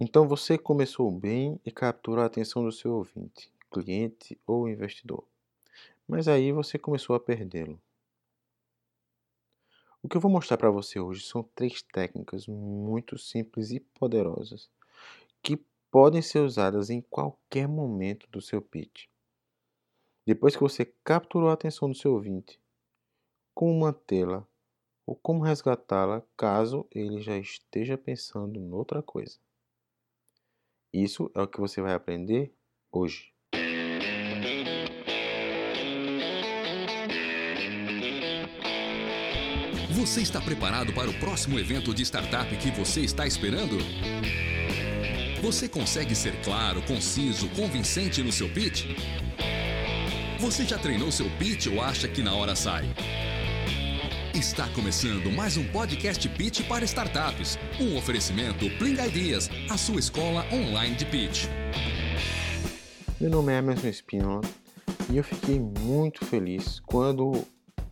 Então você começou bem e capturou a atenção do seu ouvinte, cliente ou investidor. Mas aí você começou a perdê-lo. O que eu vou mostrar para você hoje são três técnicas muito simples e poderosas que podem ser usadas em qualquer momento do seu pitch. Depois que você capturou a atenção do seu ouvinte, como mantê-la ou como resgatá-la caso ele já esteja pensando em outra coisa. Isso é o que você vai aprender hoje. Você está preparado para o próximo evento de startup que você está esperando? Você consegue ser claro, conciso, convincente no seu pitch? Você já treinou seu pitch ou acha que na hora sai? Está começando mais um podcast Pitch para startups. Um oferecimento Pling Ideas, a sua escola online de pitch. Meu nome é Emerson Espínola e eu fiquei muito feliz quando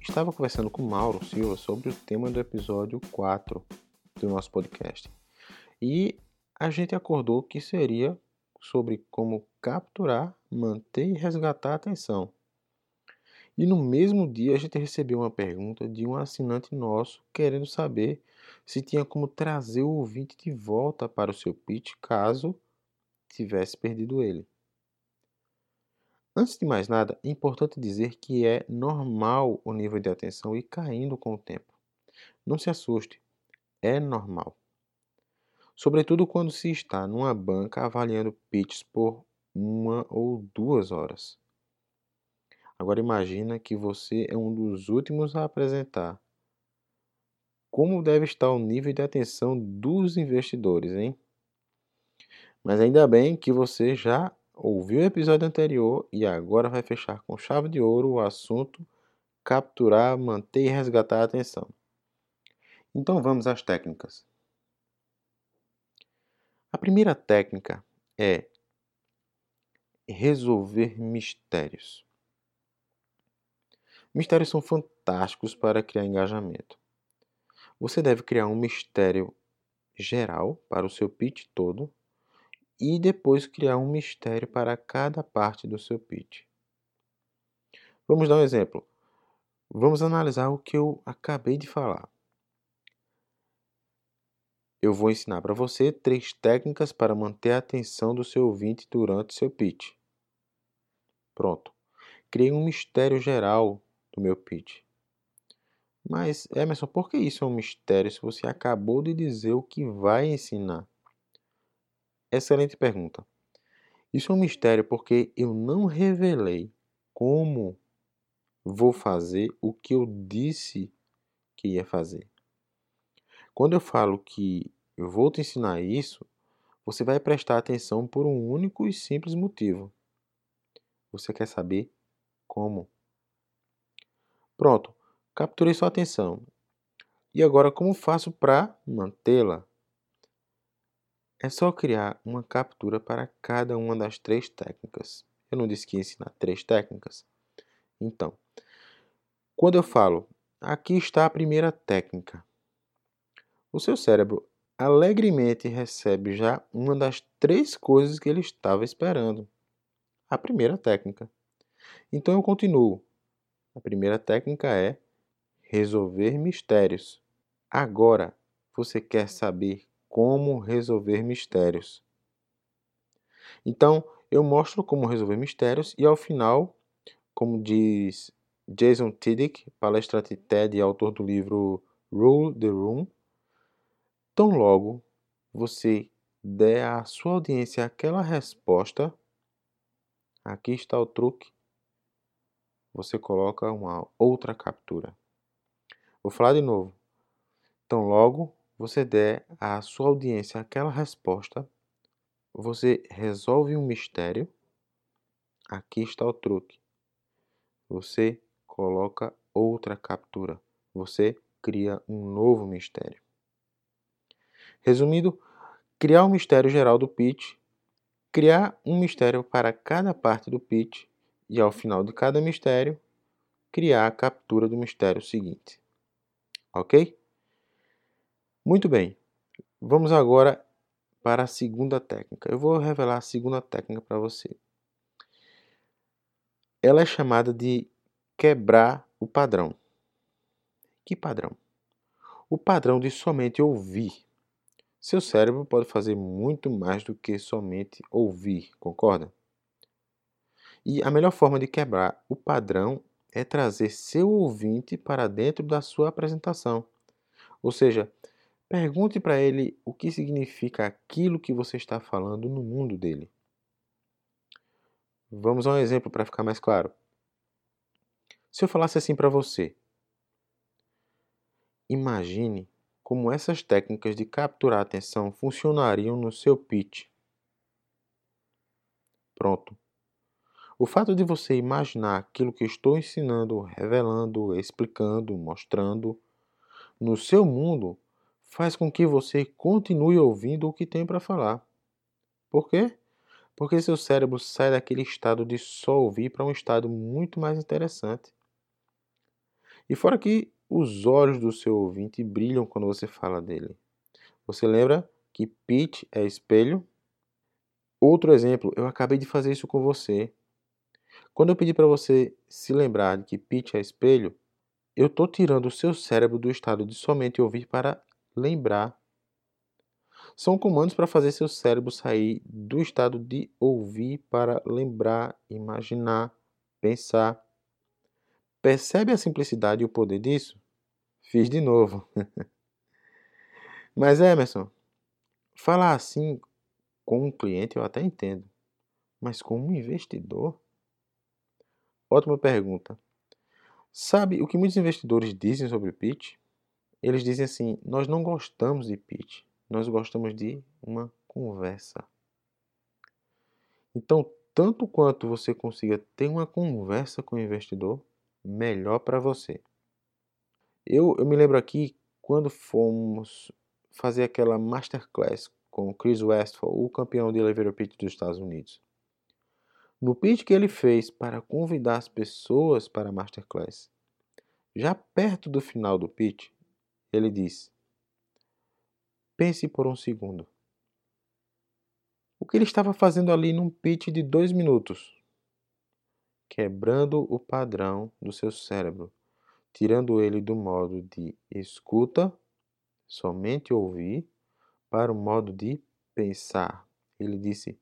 estava conversando com Mauro Silva sobre o tema do episódio 4 do nosso podcast. E a gente acordou que seria sobre como capturar, manter e resgatar a atenção. E no mesmo dia a gente recebeu uma pergunta de um assinante nosso querendo saber se tinha como trazer o ouvinte de volta para o seu pitch caso tivesse perdido ele. Antes de mais nada, é importante dizer que é normal o nível de atenção ir caindo com o tempo. Não se assuste, é normal. Sobretudo quando se está numa banca avaliando pitches por uma ou duas horas. Agora imagina que você é um dos últimos a apresentar. Como deve estar o nível de atenção dos investidores, hein? Mas ainda bem que você já ouviu o episódio anterior e agora vai fechar com chave de ouro o assunto capturar, manter e resgatar a atenção. Então vamos às técnicas. A primeira técnica é resolver mistérios. Mistérios são fantásticos para criar engajamento. Você deve criar um mistério geral para o seu pitch todo e depois criar um mistério para cada parte do seu pitch. Vamos dar um exemplo. Vamos analisar o que eu acabei de falar. Eu vou ensinar para você três técnicas para manter a atenção do seu ouvinte durante seu pitch. Pronto. Criei um mistério geral do meu pitch. Mas, Emerson, por que isso é um mistério se você acabou de dizer o que vai ensinar? Excelente pergunta. Isso é um mistério porque eu não revelei como vou fazer o que eu disse que ia fazer. Quando eu falo que eu vou te ensinar isso, você vai prestar atenção por um único e simples motivo. Você quer saber como? Pronto, capturei sua atenção. E agora, como faço para mantê-la? É só criar uma captura para cada uma das três técnicas. Eu não disse que ia ensinar três técnicas? Então, quando eu falo, aqui está a primeira técnica, o seu cérebro alegremente recebe já uma das três coisas que ele estava esperando. A primeira técnica. Então eu continuo. A primeira técnica é resolver mistérios. Agora, você quer saber como resolver mistérios. Então, eu mostro como resolver mistérios e ao final, como diz Jason Tiddick, palestrante TED e autor do livro Rule the Room, tão logo você der à sua audiência aquela resposta, aqui está o truque você coloca uma outra captura. Vou falar de novo. Então, logo você der à sua audiência aquela resposta, você resolve um mistério. Aqui está o truque. Você coloca outra captura. Você cria um novo mistério. Resumindo, criar um mistério geral do pitch, criar um mistério para cada parte do pitch e, ao final de cada mistério, criar a captura do mistério seguinte. Ok? Muito bem. Vamos agora para a segunda técnica. Eu vou revelar a segunda técnica para você. Ela é chamada de quebrar o padrão. Que padrão? O padrão de somente ouvir. Seu cérebro pode fazer muito mais do que somente ouvir, concorda? E a melhor forma de quebrar o padrão é trazer seu ouvinte para dentro da sua apresentação. Ou seja, pergunte para ele o que significa aquilo que você está falando no mundo dele. Vamos a um exemplo para ficar mais claro. Se eu falasse assim para você, imagine como essas técnicas de capturar a atenção funcionariam no seu pitch. Pronto. O fato de você imaginar aquilo que estou ensinando, revelando, explicando, mostrando no seu mundo faz com que você continue ouvindo o que tem para falar. Por quê? Porque seu cérebro sai daquele estado de só ouvir para um estado muito mais interessante. E fora que os olhos do seu ouvinte brilham quando você fala dele. Você lembra que pitch é espelho? Outro exemplo, eu acabei de fazer isso com você. Quando eu pedi para você se lembrar de que pitch é espelho, eu estou tirando o seu cérebro do estado de somente ouvir para lembrar. São comandos para fazer seu cérebro sair do estado de ouvir para lembrar, imaginar, pensar. Percebe a simplicidade e o poder disso? Fiz de novo. Mas Emerson, falar assim com um cliente eu até entendo, mas com um investidor? Ótima pergunta. Sabe o que muitos investidores dizem sobre pitch? Eles dizem assim: nós não gostamos de pitch, nós gostamos de uma conversa. Então, tanto quanto você consiga ter uma conversa com o investidor, melhor para você. Eu, eu me lembro aqui quando fomos fazer aquela masterclass com Chris Westphal, o campeão de elevator pitch dos Estados Unidos. No pitch que ele fez para convidar as pessoas para a masterclass, já perto do final do pitch, ele diz: Pense por um segundo. O que ele estava fazendo ali num pitch de dois minutos? Quebrando o padrão do seu cérebro, tirando ele do modo de escuta, somente ouvir, para o modo de pensar. Ele disse: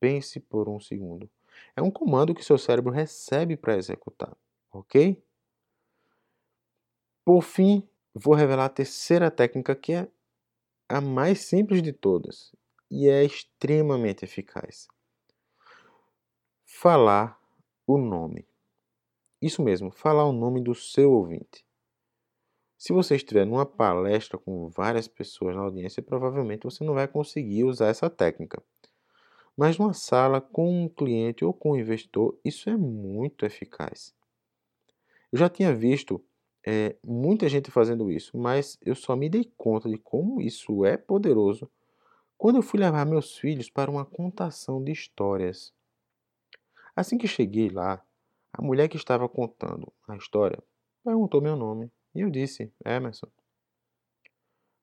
Pense por um segundo. É um comando que seu cérebro recebe para executar, ok? Por fim, vou revelar a terceira técnica que é a mais simples de todas e é extremamente eficaz. Falar o nome. Isso mesmo, falar o nome do seu ouvinte. Se você estiver numa palestra com várias pessoas na audiência, provavelmente você não vai conseguir usar essa técnica. Mas numa sala com um cliente ou com um investidor, isso é muito eficaz. Eu já tinha visto é, muita gente fazendo isso, mas eu só me dei conta de como isso é poderoso quando eu fui levar meus filhos para uma contação de histórias. Assim que cheguei lá, a mulher que estava contando a história perguntou meu nome e eu disse: Emerson.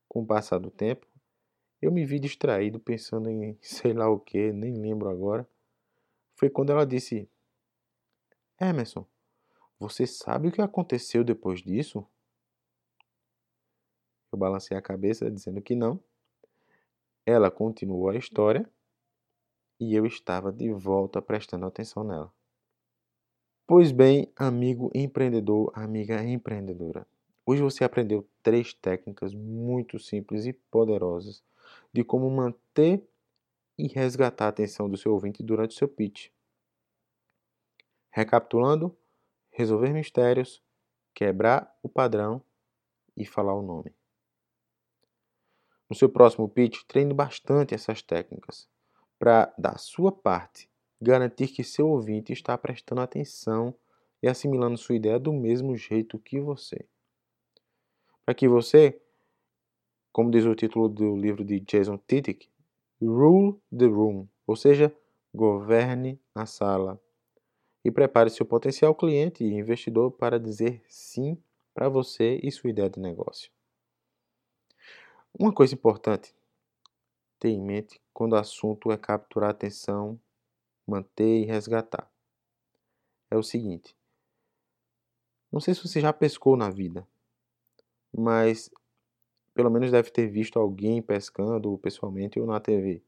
Com o passar do tempo, eu me vi distraído pensando em sei lá o que, nem lembro agora. Foi quando ela disse: Emerson, você sabe o que aconteceu depois disso? Eu balancei a cabeça dizendo que não. Ela continuou a história e eu estava de volta prestando atenção nela. Pois bem, amigo empreendedor, amiga empreendedora, hoje você aprendeu três técnicas muito simples e poderosas de como manter e resgatar a atenção do seu ouvinte durante o seu pitch. Recapitulando, resolver mistérios, quebrar o padrão e falar o nome. No seu próximo pitch, treine bastante essas técnicas para, da sua parte, garantir que seu ouvinte está prestando atenção e assimilando sua ideia do mesmo jeito que você. Para que você como diz o título do livro de Jason Tittick, Rule the Room, ou seja, governe a sala. E prepare seu potencial cliente e investidor para dizer sim para você e sua ideia de negócio. Uma coisa importante: ter em mente quando o assunto é capturar atenção, manter e resgatar. É o seguinte: não sei se você já pescou na vida, mas pelo menos deve ter visto alguém pescando pessoalmente ou na TV.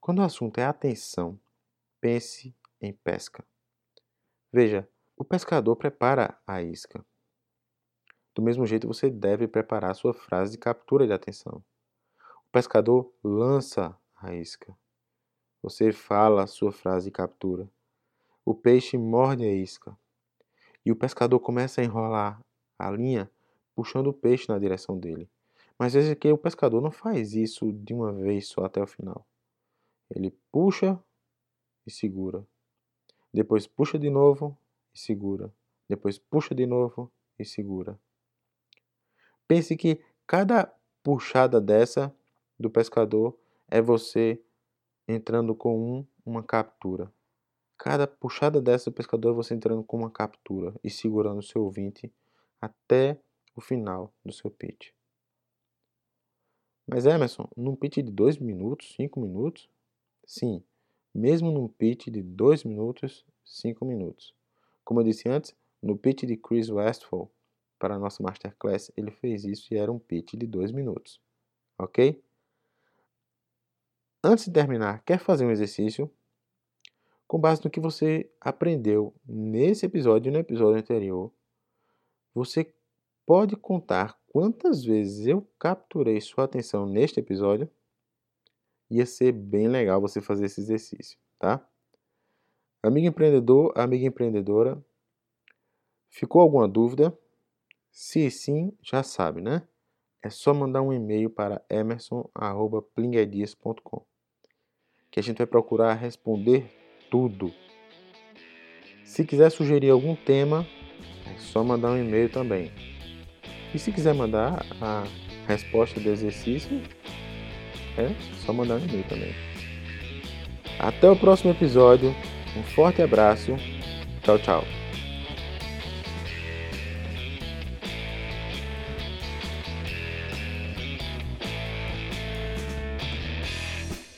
Quando o assunto é atenção, pense em pesca. Veja, o pescador prepara a isca. Do mesmo jeito, você deve preparar sua frase de captura de atenção. O pescador lança a isca. Você fala a sua frase de captura. O peixe morde a isca. E o pescador começa a enrolar a linha, puxando o peixe na direção dele. Mas veja que o pescador não faz isso de uma vez só até o final. Ele puxa e segura. Depois puxa de novo e segura. Depois puxa de novo e segura. Pense que cada puxada dessa do pescador é você entrando com um, uma captura. Cada puxada dessa do pescador é você entrando com uma captura e segurando o seu ouvinte até o final do seu pitch. Mas Emerson, num pitch de 2 minutos, 5 minutos? Sim, mesmo num pitch de 2 minutos, 5 minutos. Como eu disse antes, no pitch de Chris Westphal para a nossa Masterclass, ele fez isso e era um pitch de 2 minutos. Ok? Antes de terminar, quer fazer um exercício? Com base no que você aprendeu nesse episódio e no episódio anterior, você pode contar quantas vezes eu capturei sua atenção neste episódio? Ia ser bem legal você fazer esse exercício, tá? Amigo empreendedor, amiga empreendedora, ficou alguma dúvida? Se sim, já sabe, né? É só mandar um e-mail para emerson.plingedias.com que a gente vai procurar responder tudo. Se quiser sugerir algum tema, é só mandar um e-mail também. E se quiser mandar a resposta do exercício, é só mandar um e-mail também. Até o próximo episódio. Um forte abraço. Tchau, tchau.